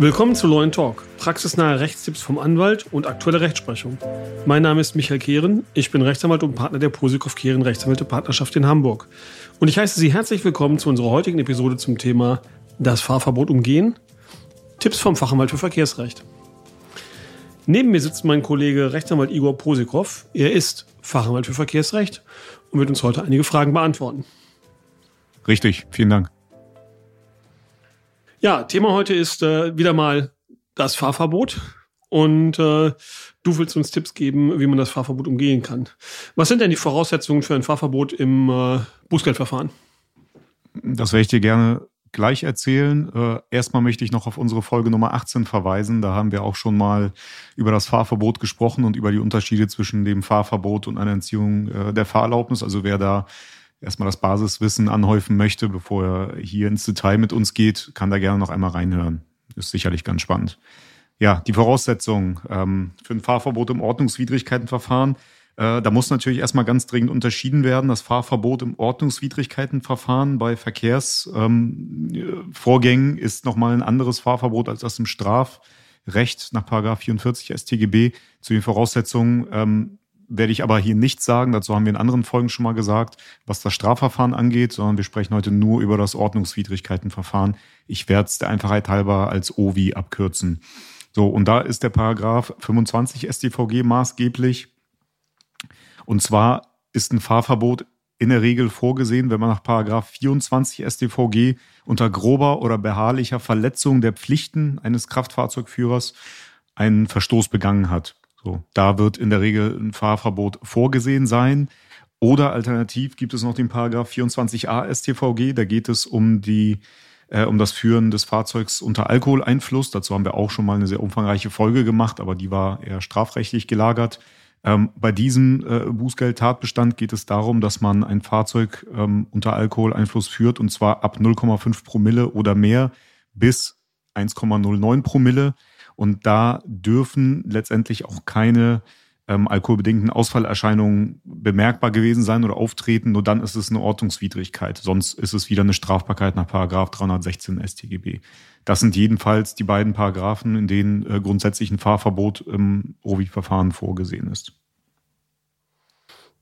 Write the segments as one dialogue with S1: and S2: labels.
S1: Willkommen zu Law Talk, praxisnahe Rechtstipps vom Anwalt und aktuelle Rechtsprechung. Mein Name ist Michael Kehren, ich bin Rechtsanwalt und Partner der Posikow Kehren Rechtsanwälte Partnerschaft in Hamburg. Und ich heiße Sie herzlich willkommen zu unserer heutigen Episode zum Thema Das Fahrverbot umgehen. Tipps vom Fachanwalt für Verkehrsrecht. Neben mir sitzt mein Kollege Rechtsanwalt Igor Posikow. Er ist Fachanwalt für Verkehrsrecht und wird uns heute einige Fragen beantworten.
S2: Richtig, vielen Dank.
S1: Ja, Thema heute ist äh, wieder mal das Fahrverbot. Und äh, du willst uns Tipps geben, wie man das Fahrverbot umgehen kann. Was sind denn die Voraussetzungen für ein Fahrverbot im äh, Bußgeldverfahren?
S2: Das werde ich dir gerne gleich erzählen. Äh, erstmal möchte ich noch auf unsere Folge Nummer 18 verweisen. Da haben wir auch schon mal über das Fahrverbot gesprochen und über die Unterschiede zwischen dem Fahrverbot und einer Entziehung äh, der Fahrerlaubnis. Also wer da erstmal das Basiswissen anhäufen möchte, bevor er hier ins Detail mit uns geht, kann da gerne noch einmal reinhören. Ist sicherlich ganz spannend. Ja, die Voraussetzungen ähm, für ein Fahrverbot im Ordnungswidrigkeitenverfahren. Äh, da muss natürlich erstmal ganz dringend unterschieden werden. Das Fahrverbot im Ordnungswidrigkeitenverfahren bei Verkehrsvorgängen ähm, ist nochmal ein anderes Fahrverbot als das im Strafrecht nach 44 StGB. Zu den Voraussetzungen ähm, werde ich aber hier nicht sagen, dazu haben wir in anderen Folgen schon mal gesagt, was das Strafverfahren angeht, sondern wir sprechen heute nur über das Ordnungswidrigkeitenverfahren. Ich werde es der Einfachheit halber als OVI abkürzen. So, und da ist der Paragraph 25 StVG maßgeblich. Und zwar ist ein Fahrverbot in der Regel vorgesehen, wenn man nach Paragraph 24 StVG unter grober oder beharrlicher Verletzung der Pflichten eines Kraftfahrzeugführers einen Verstoß begangen hat. So, da wird in der Regel ein Fahrverbot vorgesehen sein. Oder alternativ gibt es noch den Paragraph 24a StVG, da geht es um die äh, um das Führen des Fahrzeugs unter Alkoholeinfluss. Dazu haben wir auch schon mal eine sehr umfangreiche Folge gemacht, aber die war eher strafrechtlich gelagert. Ähm, bei diesem äh, Bußgeldtatbestand geht es darum, dass man ein Fahrzeug ähm, unter Alkoholeinfluss führt und zwar ab 0,5 Promille oder mehr bis 1,09 Promille. Und da dürfen letztendlich auch keine ähm, alkoholbedingten Ausfallerscheinungen bemerkbar gewesen sein oder auftreten. Nur dann ist es eine Ordnungswidrigkeit. Sonst ist es wieder eine Strafbarkeit nach Paragraph 316 StGB. Das sind jedenfalls die beiden Paragraphen, in denen äh, grundsätzlich ein Fahrverbot im OVI-Verfahren vorgesehen ist.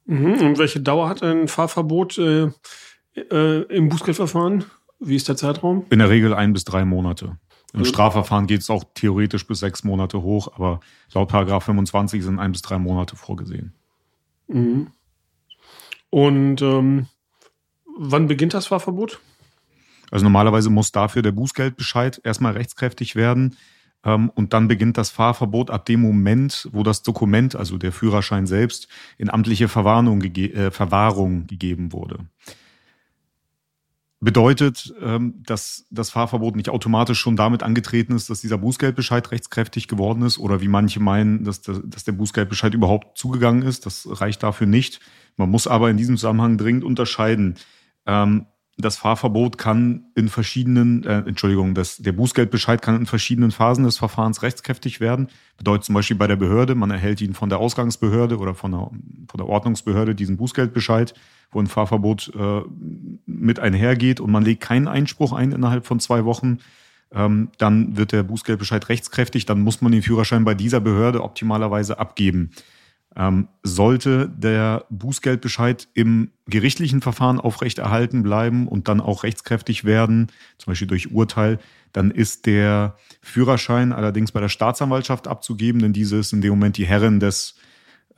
S1: Mhm. Und welche Dauer hat ein Fahrverbot äh, äh, im Bußgeldverfahren? Wie ist der Zeitraum?
S2: In der Regel ein bis drei Monate. Im Strafverfahren geht es auch theoretisch bis sechs Monate hoch, aber laut Paragraph 25 sind ein bis drei Monate vorgesehen.
S1: Mhm. Und ähm, wann beginnt das Fahrverbot?
S2: Also normalerweise muss dafür der Bußgeldbescheid erstmal rechtskräftig werden. Ähm, und dann beginnt das Fahrverbot ab dem Moment, wo das Dokument, also der Führerschein selbst, in amtliche Verwahrung, gege äh, Verwahrung gegeben wurde bedeutet, ähm, dass das Fahrverbot nicht automatisch schon damit angetreten ist, dass dieser Bußgeldbescheid rechtskräftig geworden ist oder wie manche meinen, dass der, dass der Bußgeldbescheid überhaupt zugegangen ist. Das reicht dafür nicht. Man muss aber in diesem Zusammenhang dringend unterscheiden. Das Fahrverbot kann in verschiedenen, äh, Entschuldigung, das, der Bußgeldbescheid kann in verschiedenen Phasen des Verfahrens rechtskräftig werden. Bedeutet zum Beispiel bei der Behörde, man erhält ihn von der Ausgangsbehörde oder von der, von der Ordnungsbehörde diesen Bußgeldbescheid wo ein Fahrverbot äh, mit einhergeht und man legt keinen Einspruch ein innerhalb von zwei Wochen, ähm, dann wird der Bußgeldbescheid rechtskräftig, dann muss man den Führerschein bei dieser Behörde optimalerweise abgeben. Ähm, sollte der Bußgeldbescheid im gerichtlichen Verfahren aufrechterhalten bleiben und dann auch rechtskräftig werden, zum Beispiel durch Urteil, dann ist der Führerschein allerdings bei der Staatsanwaltschaft abzugeben, denn diese ist in dem Moment die Herrin des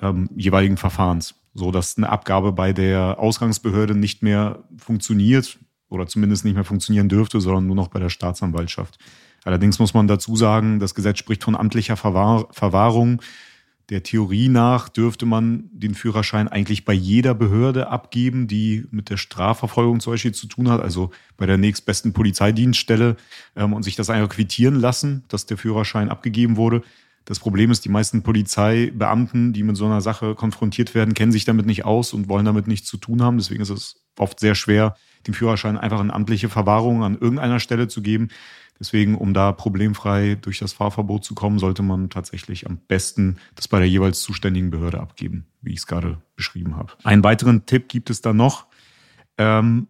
S2: ähm, jeweiligen Verfahrens so dass eine Abgabe bei der Ausgangsbehörde nicht mehr funktioniert oder zumindest nicht mehr funktionieren dürfte, sondern nur noch bei der Staatsanwaltschaft. Allerdings muss man dazu sagen, das Gesetz spricht von amtlicher Verwahr Verwahrung. Der Theorie nach dürfte man den Führerschein eigentlich bei jeder Behörde abgeben, die mit der Strafverfolgung zum Beispiel zu tun hat, also bei der nächstbesten Polizeidienststelle ähm, und sich das einfach quittieren lassen, dass der Führerschein abgegeben wurde. Das Problem ist, die meisten Polizeibeamten, die mit so einer Sache konfrontiert werden, kennen sich damit nicht aus und wollen damit nichts zu tun haben. Deswegen ist es oft sehr schwer, den Führerschein einfach in amtliche Verwahrung an irgendeiner Stelle zu geben. Deswegen, um da problemfrei durch das Fahrverbot zu kommen, sollte man tatsächlich am besten das bei der jeweils zuständigen Behörde abgeben, wie ich es gerade beschrieben habe. Einen weiteren Tipp gibt es da noch. Ähm,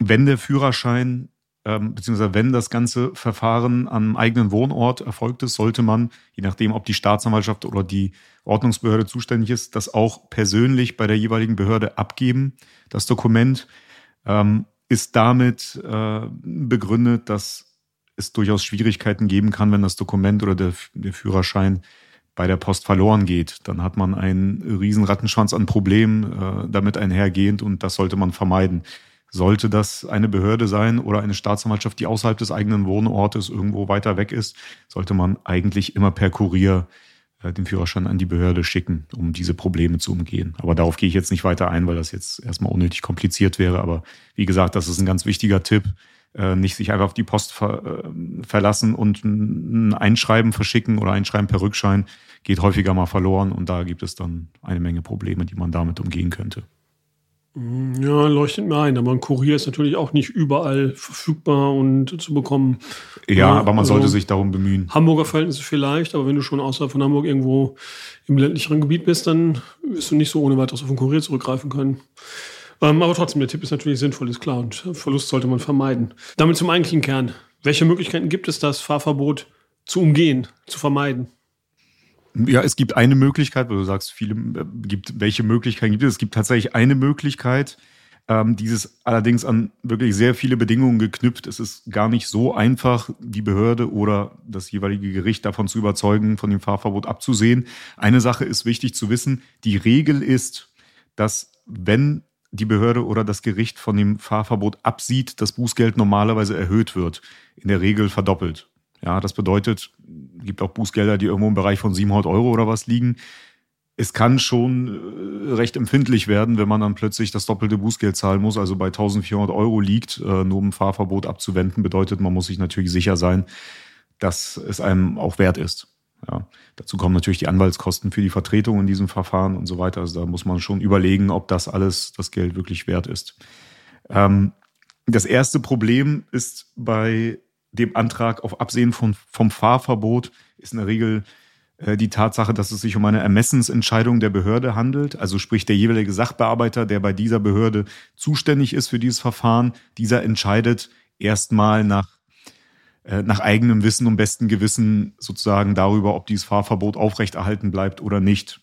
S2: wenn der Führerschein ähm, beziehungsweise wenn das ganze Verfahren am eigenen Wohnort erfolgt ist, sollte man, je nachdem, ob die Staatsanwaltschaft oder die Ordnungsbehörde zuständig ist, das auch persönlich bei der jeweiligen Behörde abgeben. Das Dokument ähm, ist damit äh, begründet, dass es durchaus Schwierigkeiten geben kann, wenn das Dokument oder der, der Führerschein bei der Post verloren geht. Dann hat man einen riesen Rattenschwanz an Problemen äh, damit einhergehend und das sollte man vermeiden. Sollte das eine Behörde sein oder eine Staatsanwaltschaft, die außerhalb des eigenen Wohnortes irgendwo weiter weg ist, sollte man eigentlich immer per Kurier den Führerschein an die Behörde schicken, um diese Probleme zu umgehen. Aber darauf gehe ich jetzt nicht weiter ein, weil das jetzt erstmal unnötig kompliziert wäre. Aber wie gesagt, das ist ein ganz wichtiger Tipp. Äh, nicht sich einfach auf die Post ver äh, verlassen und ein Einschreiben verschicken oder Einschreiben per Rückschein geht häufiger mal verloren und da gibt es dann eine Menge Probleme, die man damit umgehen könnte.
S1: Ja, leuchtet mir ein, aber ein Kurier ist natürlich auch nicht überall verfügbar und zu bekommen.
S2: Ja, ja aber man also sollte sich darum bemühen.
S1: Hamburger Verhältnisse vielleicht, aber wenn du schon außerhalb von Hamburg irgendwo im ländlicheren Gebiet bist, dann wirst du nicht so ohne weiteres auf einen Kurier zurückgreifen können. Ähm, aber trotzdem, der Tipp ist natürlich sinnvoll, ist klar. Und Verlust sollte man vermeiden. Damit zum eigentlichen Kern. Welche Möglichkeiten gibt es, das Fahrverbot zu umgehen, zu vermeiden?
S2: Ja, es gibt eine Möglichkeit, weil du sagst, viele äh, gibt, welche Möglichkeiten gibt es? Es gibt tatsächlich eine Möglichkeit, ähm, dieses allerdings an wirklich sehr viele Bedingungen geknüpft. Es ist gar nicht so einfach, die Behörde oder das jeweilige Gericht davon zu überzeugen, von dem Fahrverbot abzusehen. Eine Sache ist wichtig zu wissen. Die Regel ist, dass wenn die Behörde oder das Gericht von dem Fahrverbot absieht, das Bußgeld normalerweise erhöht wird. In der Regel verdoppelt. Ja, das bedeutet, gibt auch Bußgelder, die irgendwo im Bereich von 700 Euro oder was liegen. Es kann schon äh, recht empfindlich werden, wenn man dann plötzlich das doppelte Bußgeld zahlen muss, also bei 1400 Euro liegt, äh, nur um Fahrverbot abzuwenden, bedeutet, man muss sich natürlich sicher sein, dass es einem auch wert ist. Ja, dazu kommen natürlich die Anwaltskosten für die Vertretung in diesem Verfahren und so weiter. Also da muss man schon überlegen, ob das alles das Geld wirklich wert ist. Ähm, das erste Problem ist bei dem Antrag auf Absehen von, vom Fahrverbot ist in der Regel äh, die Tatsache, dass es sich um eine Ermessensentscheidung der Behörde handelt. Also sprich der jeweilige Sachbearbeiter, der bei dieser Behörde zuständig ist für dieses Verfahren, dieser entscheidet erstmal nach äh, nach eigenem Wissen und bestem Gewissen sozusagen darüber, ob dieses Fahrverbot aufrechterhalten bleibt oder nicht.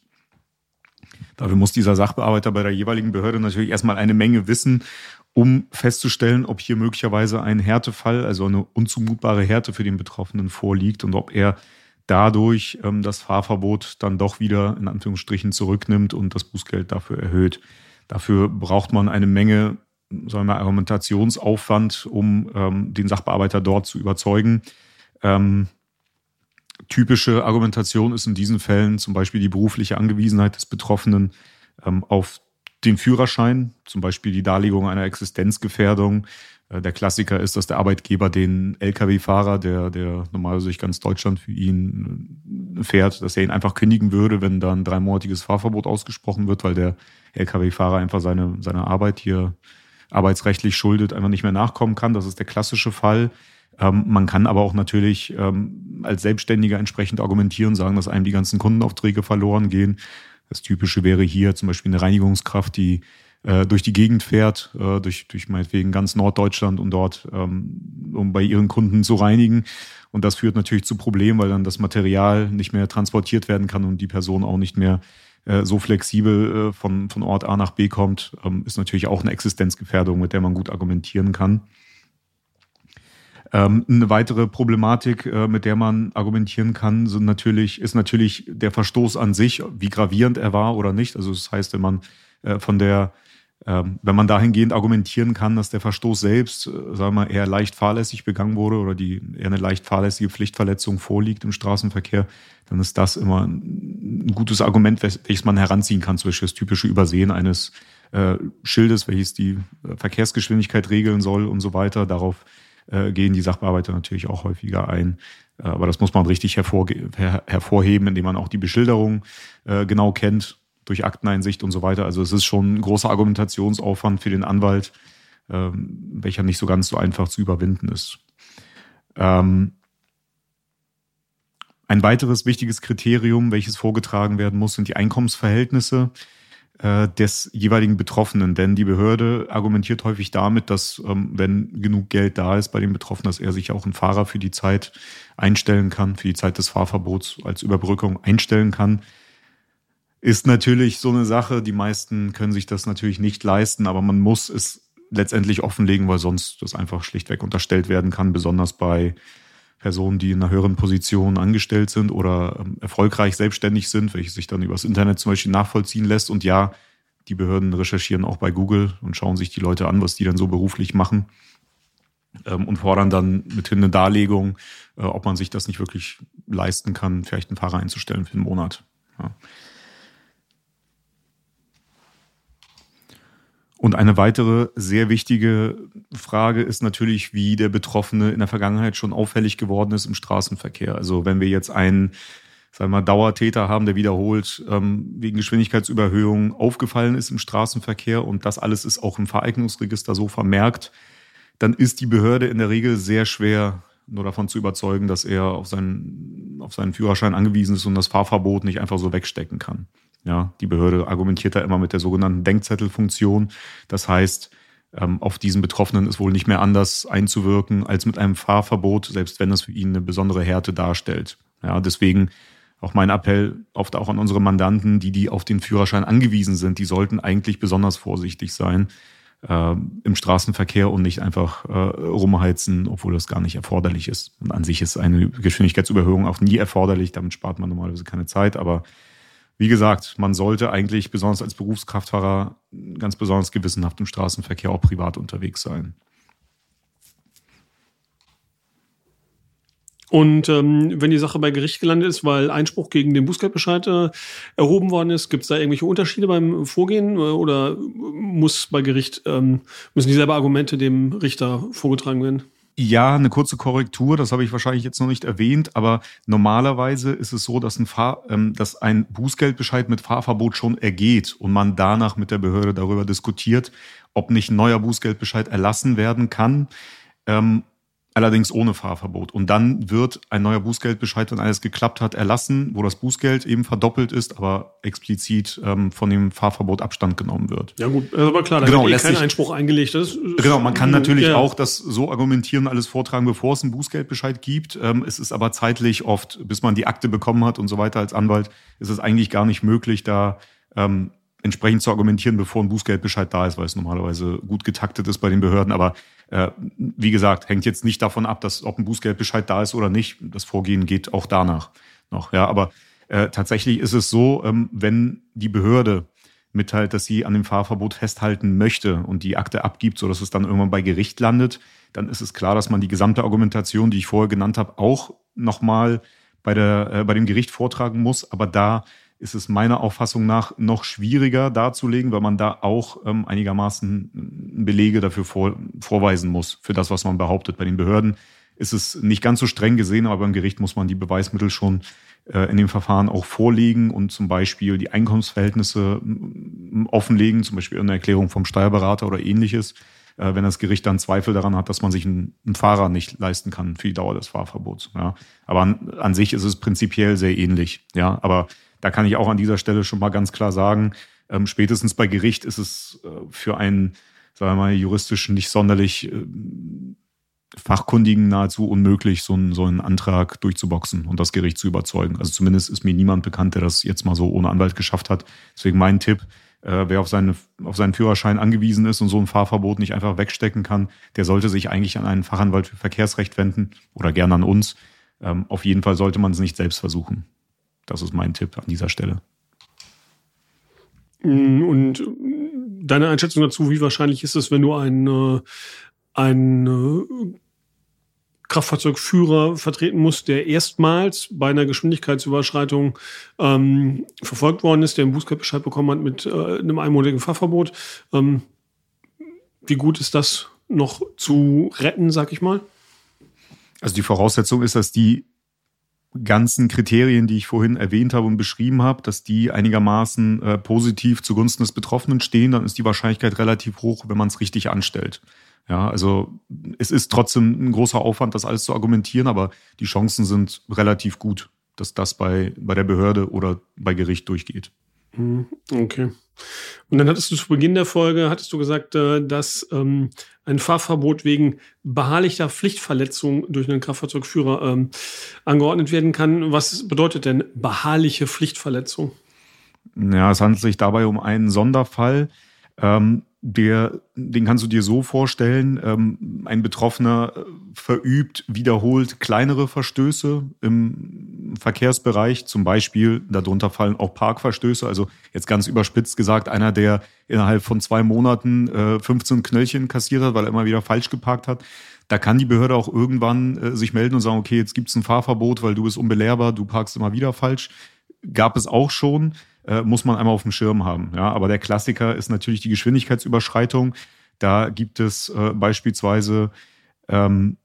S2: Dafür muss dieser Sachbearbeiter bei der jeweiligen Behörde natürlich erstmal eine Menge wissen um festzustellen, ob hier möglicherweise ein Härtefall, also eine unzumutbare Härte für den Betroffenen vorliegt und ob er dadurch ähm, das Fahrverbot dann doch wieder in Anführungsstrichen zurücknimmt und das Bußgeld dafür erhöht. Dafür braucht man eine Menge sagen wir, Argumentationsaufwand, um ähm, den Sachbearbeiter dort zu überzeugen. Ähm, typische Argumentation ist in diesen Fällen zum Beispiel die berufliche Angewiesenheit des Betroffenen ähm, auf den Führerschein, zum Beispiel die Darlegung einer Existenzgefährdung. Äh, der Klassiker ist, dass der Arbeitgeber den Lkw-Fahrer, der, der normalerweise durch ganz Deutschland für ihn äh, fährt, dass er ihn einfach kündigen würde, wenn dann ein dreimonatiges Fahrverbot ausgesprochen wird, weil der Lkw-Fahrer einfach seine, seine Arbeit hier arbeitsrechtlich schuldet, einfach nicht mehr nachkommen kann. Das ist der klassische Fall. Ähm, man kann aber auch natürlich ähm, als Selbstständiger entsprechend argumentieren, sagen, dass einem die ganzen Kundenaufträge verloren gehen. Das Typische wäre hier zum Beispiel eine Reinigungskraft, die äh, durch die Gegend fährt, äh, durch, durch meinetwegen ganz Norddeutschland, um dort, ähm, um bei ihren Kunden zu reinigen. Und das führt natürlich zu Problemen, weil dann das Material nicht mehr transportiert werden kann und die Person auch nicht mehr äh, so flexibel äh, von, von Ort A nach B kommt, ähm, ist natürlich auch eine Existenzgefährdung, mit der man gut argumentieren kann. Ähm, eine weitere Problematik, äh, mit der man argumentieren kann, sind natürlich, ist natürlich der Verstoß an sich, wie gravierend er war oder nicht. Also das heißt, wenn man äh, von der ähm, wenn man dahingehend argumentieren kann, dass der Verstoß selbst, äh, sagen wir mal, eher leicht fahrlässig begangen wurde oder die eher eine leicht fahrlässige Pflichtverletzung vorliegt im Straßenverkehr, dann ist das immer ein gutes Argument, welches man heranziehen kann, zum Beispiel das typische Übersehen eines äh, Schildes, welches die äh, Verkehrsgeschwindigkeit regeln soll und so weiter. Darauf äh, gehen die Sachbearbeiter natürlich auch häufiger ein. Äh, aber das muss man richtig her hervorheben, indem man auch die Beschilderung äh, genau kennt durch Akteneinsicht und so weiter. Also es ist schon ein großer Argumentationsaufwand für den Anwalt, ähm, welcher nicht so ganz so einfach zu überwinden ist. Ähm, ein weiteres wichtiges Kriterium, welches vorgetragen werden muss, sind die Einkommensverhältnisse äh, des jeweiligen Betroffenen. Denn die Behörde argumentiert häufig damit, dass ähm, wenn genug Geld da ist bei dem Betroffenen, dass er sich auch einen Fahrer für die Zeit einstellen kann, für die Zeit des Fahrverbots als Überbrückung einstellen kann. Ist natürlich so eine Sache. Die meisten können sich das natürlich nicht leisten, aber man muss es letztendlich offenlegen, weil sonst das einfach schlichtweg unterstellt werden kann, besonders bei Personen, die in einer höheren Position angestellt sind oder ähm, erfolgreich selbstständig sind, welche sich dann übers Internet zum Beispiel nachvollziehen lässt. Und ja, die Behörden recherchieren auch bei Google und schauen sich die Leute an, was die dann so beruflich machen ähm, und fordern dann mithin eine Darlegung, äh, ob man sich das nicht wirklich leisten kann, vielleicht einen Fahrer einzustellen für einen Monat. Ja. Und eine weitere sehr wichtige Frage ist natürlich, wie der Betroffene in der Vergangenheit schon auffällig geworden ist im Straßenverkehr. Also wenn wir jetzt einen, sagen wir mal, Dauertäter haben, der wiederholt ähm, wegen Geschwindigkeitsüberhöhung aufgefallen ist im Straßenverkehr und das alles ist auch im Vereignungsregister so vermerkt, dann ist die Behörde in der Regel sehr schwer nur davon zu überzeugen, dass er auf seinen, auf seinen Führerschein angewiesen ist und das Fahrverbot nicht einfach so wegstecken kann. Ja, die Behörde argumentiert da immer mit der sogenannten Denkzettelfunktion. Das heißt, ähm, auf diesen Betroffenen ist wohl nicht mehr anders einzuwirken als mit einem Fahrverbot, selbst wenn es für ihn eine besondere Härte darstellt. Ja, deswegen auch mein Appell oft auch an unsere Mandanten, die, die auf den Führerschein angewiesen sind, die sollten eigentlich besonders vorsichtig sein äh, im Straßenverkehr und nicht einfach äh, rumheizen, obwohl das gar nicht erforderlich ist. Und an sich ist eine Geschwindigkeitsüberhöhung auch nie erforderlich, damit spart man normalerweise keine Zeit, aber wie gesagt, man sollte eigentlich besonders als Berufskraftfahrer ganz besonders gewissenhaft im Straßenverkehr auch privat unterwegs sein.
S1: Und ähm, wenn die Sache bei Gericht gelandet ist, weil Einspruch gegen den Bußgeldbescheid äh, erhoben worden ist, gibt es da irgendwelche Unterschiede beim Vorgehen äh, oder muss bei Gericht ähm, müssen dieselbe Argumente dem Richter vorgetragen werden?
S2: Ja, eine kurze Korrektur, das habe ich wahrscheinlich jetzt noch nicht erwähnt, aber normalerweise ist es so, dass ein, Fahr ähm, dass ein Bußgeldbescheid mit Fahrverbot schon ergeht und man danach mit der Behörde darüber diskutiert, ob nicht ein neuer Bußgeldbescheid erlassen werden kann. Ähm, allerdings ohne Fahrverbot. Und dann wird ein neuer Bußgeldbescheid, wenn alles geklappt hat, erlassen, wo das Bußgeld eben verdoppelt ist, aber explizit ähm, von dem Fahrverbot Abstand genommen wird.
S1: Ja gut, aber klar, da genau, wird eh kein Einspruch eingelegt. Das
S2: genau, man kann natürlich ja. auch das so argumentieren, alles vortragen, bevor es einen Bußgeldbescheid gibt. Ähm, es ist aber zeitlich oft, bis man die Akte bekommen hat und so weiter als Anwalt, ist es eigentlich gar nicht möglich, da ähm, entsprechend zu argumentieren, bevor ein Bußgeldbescheid da ist, weil es normalerweise gut getaktet ist bei den Behörden. Aber äh, wie gesagt, hängt jetzt nicht davon ab, dass ob ein Bußgeldbescheid da ist oder nicht. Das Vorgehen geht auch danach noch. Ja, aber äh, tatsächlich ist es so, ähm, wenn die Behörde mitteilt, dass sie an dem Fahrverbot festhalten möchte und die Akte abgibt, sodass es dann irgendwann bei Gericht landet, dann ist es klar, dass man die gesamte Argumentation, die ich vorher genannt habe, auch nochmal bei, äh, bei dem Gericht vortragen muss. Aber da ist es meiner Auffassung nach noch schwieriger darzulegen, weil man da auch ähm, einigermaßen Belege dafür vor, vorweisen muss, für das, was man behauptet. Bei den Behörden ist es nicht ganz so streng gesehen, aber beim Gericht muss man die Beweismittel schon äh, in dem Verfahren auch vorlegen und zum Beispiel die Einkommensverhältnisse offenlegen, zum Beispiel eine Erklärung vom Steuerberater oder ähnliches, äh, wenn das Gericht dann Zweifel daran hat, dass man sich einen, einen Fahrer nicht leisten kann für die Dauer des Fahrverbots. Ja. Aber an, an sich ist es prinzipiell sehr ähnlich. Ja, aber da kann ich auch an dieser Stelle schon mal ganz klar sagen, ähm, spätestens bei Gericht ist es äh, für einen, sagen wir mal, juristischen nicht sonderlich äh, Fachkundigen nahezu unmöglich, so einen, so einen Antrag durchzuboxen und das Gericht zu überzeugen. Also zumindest ist mir niemand bekannt, der das jetzt mal so ohne Anwalt geschafft hat. Deswegen mein Tipp, äh, wer auf, seine, auf seinen Führerschein angewiesen ist und so ein Fahrverbot nicht einfach wegstecken kann, der sollte sich eigentlich an einen Fachanwalt für Verkehrsrecht wenden oder gerne an uns. Ähm, auf jeden Fall sollte man es nicht selbst versuchen. Das ist mein Tipp an dieser Stelle.
S1: Mm, und deine Einschätzung dazu, wie wahrscheinlich ist es, wenn du einen, einen Kraftfahrzeugführer vertreten musst, der erstmals bei einer Geschwindigkeitsüberschreitung ähm, verfolgt worden ist, der einen Bußgeldbescheid bekommen hat mit äh, einem einmonatigen Fahrverbot. Ähm, wie gut ist das noch zu retten, sag ich mal?
S2: Also die Voraussetzung ist, dass die ganzen Kriterien, die ich vorhin erwähnt habe und beschrieben habe, dass die einigermaßen äh, positiv zugunsten des Betroffenen stehen, dann ist die Wahrscheinlichkeit relativ hoch, wenn man es richtig anstellt. Ja, also es ist trotzdem ein großer Aufwand, das alles zu argumentieren, aber die Chancen sind relativ gut, dass das bei, bei der Behörde oder bei Gericht durchgeht.
S1: Mhm, okay. Und dann hattest du zu Beginn der Folge, hattest du gesagt, äh, dass ähm, ein Fahrverbot wegen beharrlicher Pflichtverletzung durch einen Kraftfahrzeugführer ähm, angeordnet werden kann. Was bedeutet denn beharrliche Pflichtverletzung?
S2: Ja, es handelt sich dabei um einen Sonderfall. Ähm, der, den kannst du dir so vorstellen, ähm, ein Betroffener äh, verübt wiederholt kleinere Verstöße im Verkehrsbereich, zum Beispiel, darunter fallen auch Parkverstöße, also jetzt ganz überspitzt gesagt, einer, der innerhalb von zwei Monaten äh, 15 Knöllchen kassiert hat, weil er immer wieder falsch geparkt hat. Da kann die Behörde auch irgendwann äh, sich melden und sagen, okay, jetzt gibt's ein Fahrverbot, weil du bist unbelehrbar, du parkst immer wieder falsch. Gab es auch schon äh, muss man einmal auf dem Schirm haben. Ja, aber der Klassiker ist natürlich die Geschwindigkeitsüberschreitung. Da gibt es äh, beispielsweise ähm,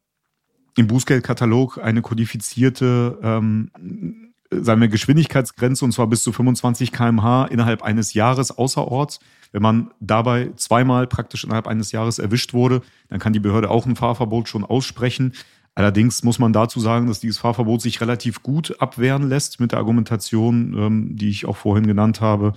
S2: im Bußgeldkatalog eine kodifizierte ähm, sagen wir, Geschwindigkeitsgrenze und zwar bis zu 25 kmh innerhalb eines Jahres außerorts. Wenn man dabei zweimal praktisch innerhalb eines Jahres erwischt wurde, dann kann die Behörde auch ein Fahrverbot schon aussprechen. Allerdings muss man dazu sagen, dass dieses Fahrverbot sich relativ gut abwehren lässt mit der Argumentation, ähm, die ich auch vorhin genannt habe,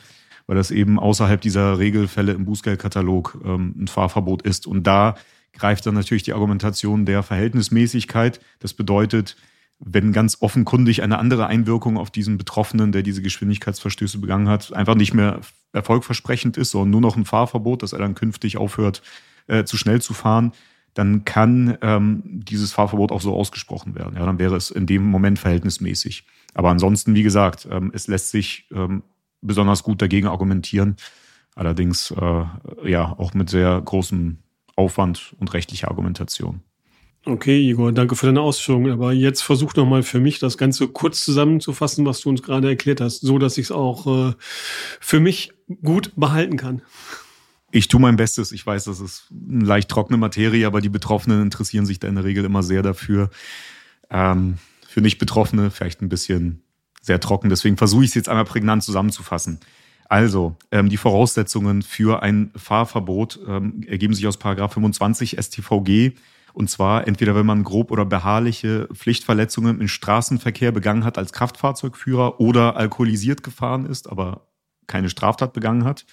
S2: weil das eben außerhalb dieser Regelfälle im Bußgeldkatalog ähm, ein Fahrverbot ist. Und da greift dann natürlich die Argumentation der Verhältnismäßigkeit. Das bedeutet, wenn ganz offenkundig eine andere Einwirkung auf diesen Betroffenen, der diese Geschwindigkeitsverstöße begangen hat, einfach nicht mehr erfolgversprechend ist, sondern nur noch ein Fahrverbot, dass er dann künftig aufhört, äh, zu schnell zu fahren, dann kann ähm, dieses Fahrverbot auch so ausgesprochen werden. Ja, dann wäre es in dem Moment verhältnismäßig. Aber ansonsten, wie gesagt, ähm, es lässt sich ähm, besonders gut dagegen argumentieren. Allerdings äh, ja auch mit sehr großem Aufwand und rechtlicher Argumentation.
S1: Okay, Igor, danke für deine Ausführungen. Aber jetzt versuch noch mal für mich das Ganze kurz zusammenzufassen, was du uns gerade erklärt hast, so dass ich es auch äh, für mich gut behalten kann.
S2: Ich tue mein Bestes. Ich weiß, das ist eine leicht trockene Materie, aber die Betroffenen interessieren sich da in der Regel immer sehr dafür. Ähm, für Nicht-Betroffene vielleicht ein bisschen sehr trocken. Deswegen versuche ich es jetzt einmal prägnant zusammenzufassen. Also, ähm, die Voraussetzungen für ein Fahrverbot ähm, ergeben sich aus Paragraph 25 StVG. Und zwar entweder, wenn man grob oder beharrliche Pflichtverletzungen im Straßenverkehr begangen hat als Kraftfahrzeugführer oder alkoholisiert gefahren ist, aber keine Straftat begangen hat.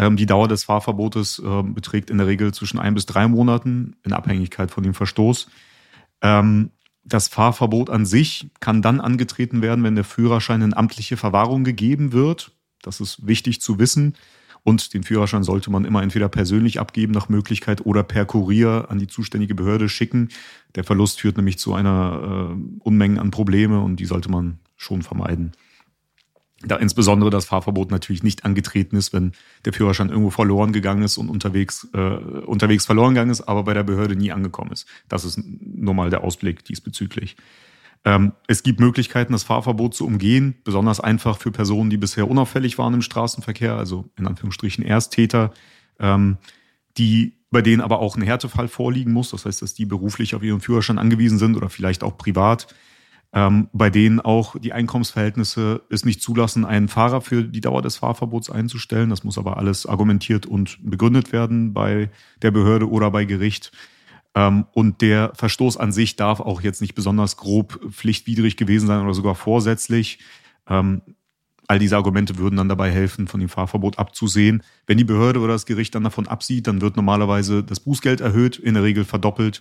S2: Ähm, die Dauer des Fahrverbotes äh, beträgt in der Regel zwischen ein bis drei Monaten in Abhängigkeit von dem Verstoß. Ähm, das Fahrverbot an sich kann dann angetreten werden, wenn der Führerschein in amtliche Verwahrung gegeben wird. Das ist wichtig zu wissen. Und den Führerschein sollte man immer entweder persönlich abgeben nach Möglichkeit oder per Kurier an die zuständige Behörde schicken. Der Verlust führt nämlich zu einer äh, Unmengen an Probleme und die sollte man schon vermeiden da insbesondere das Fahrverbot natürlich nicht angetreten ist, wenn der Führerschein irgendwo verloren gegangen ist und unterwegs, äh, unterwegs verloren gegangen ist, aber bei der Behörde nie angekommen ist. Das ist nun mal der Ausblick diesbezüglich. Ähm, es gibt Möglichkeiten, das Fahrverbot zu umgehen, besonders einfach für Personen, die bisher unauffällig waren im Straßenverkehr, also in Anführungsstrichen Ersttäter, ähm, die bei denen aber auch ein Härtefall vorliegen muss. Das heißt, dass die beruflich auf ihren Führerschein angewiesen sind oder vielleicht auch privat ähm, bei denen auch die Einkommensverhältnisse es nicht zulassen, einen Fahrer für die Dauer des Fahrverbots einzustellen. Das muss aber alles argumentiert und begründet werden bei der Behörde oder bei Gericht. Ähm, und der Verstoß an sich darf auch jetzt nicht besonders grob pflichtwidrig gewesen sein oder sogar vorsätzlich. Ähm, all diese Argumente würden dann dabei helfen, von dem Fahrverbot abzusehen. Wenn die Behörde oder das Gericht dann davon absieht, dann wird normalerweise das Bußgeld erhöht, in der Regel verdoppelt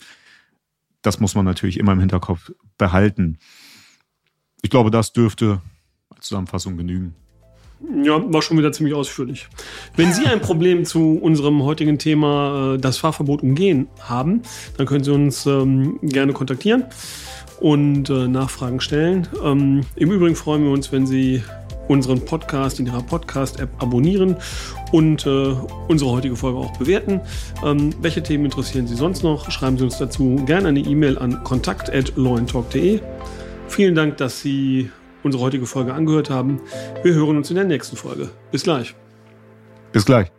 S2: das muss man natürlich immer im Hinterkopf behalten. Ich glaube, das dürfte als Zusammenfassung genügen.
S1: Ja, war schon wieder ziemlich ausführlich. Wenn Sie ein Problem zu unserem heutigen Thema, äh, das Fahrverbot umgehen, haben, dann können Sie uns ähm, gerne kontaktieren und äh, Nachfragen stellen. Ähm, Im Übrigen freuen wir uns, wenn Sie unseren Podcast in Ihrer Podcast-App abonnieren und äh, unsere heutige Folge auch bewerten. Ähm, welche Themen interessieren Sie sonst noch? Schreiben Sie uns dazu gerne eine E-Mail an kontakt.lawandtalk.de. Vielen Dank, dass Sie unsere heutige Folge angehört haben. Wir hören uns in der nächsten Folge. Bis gleich.
S2: Bis gleich.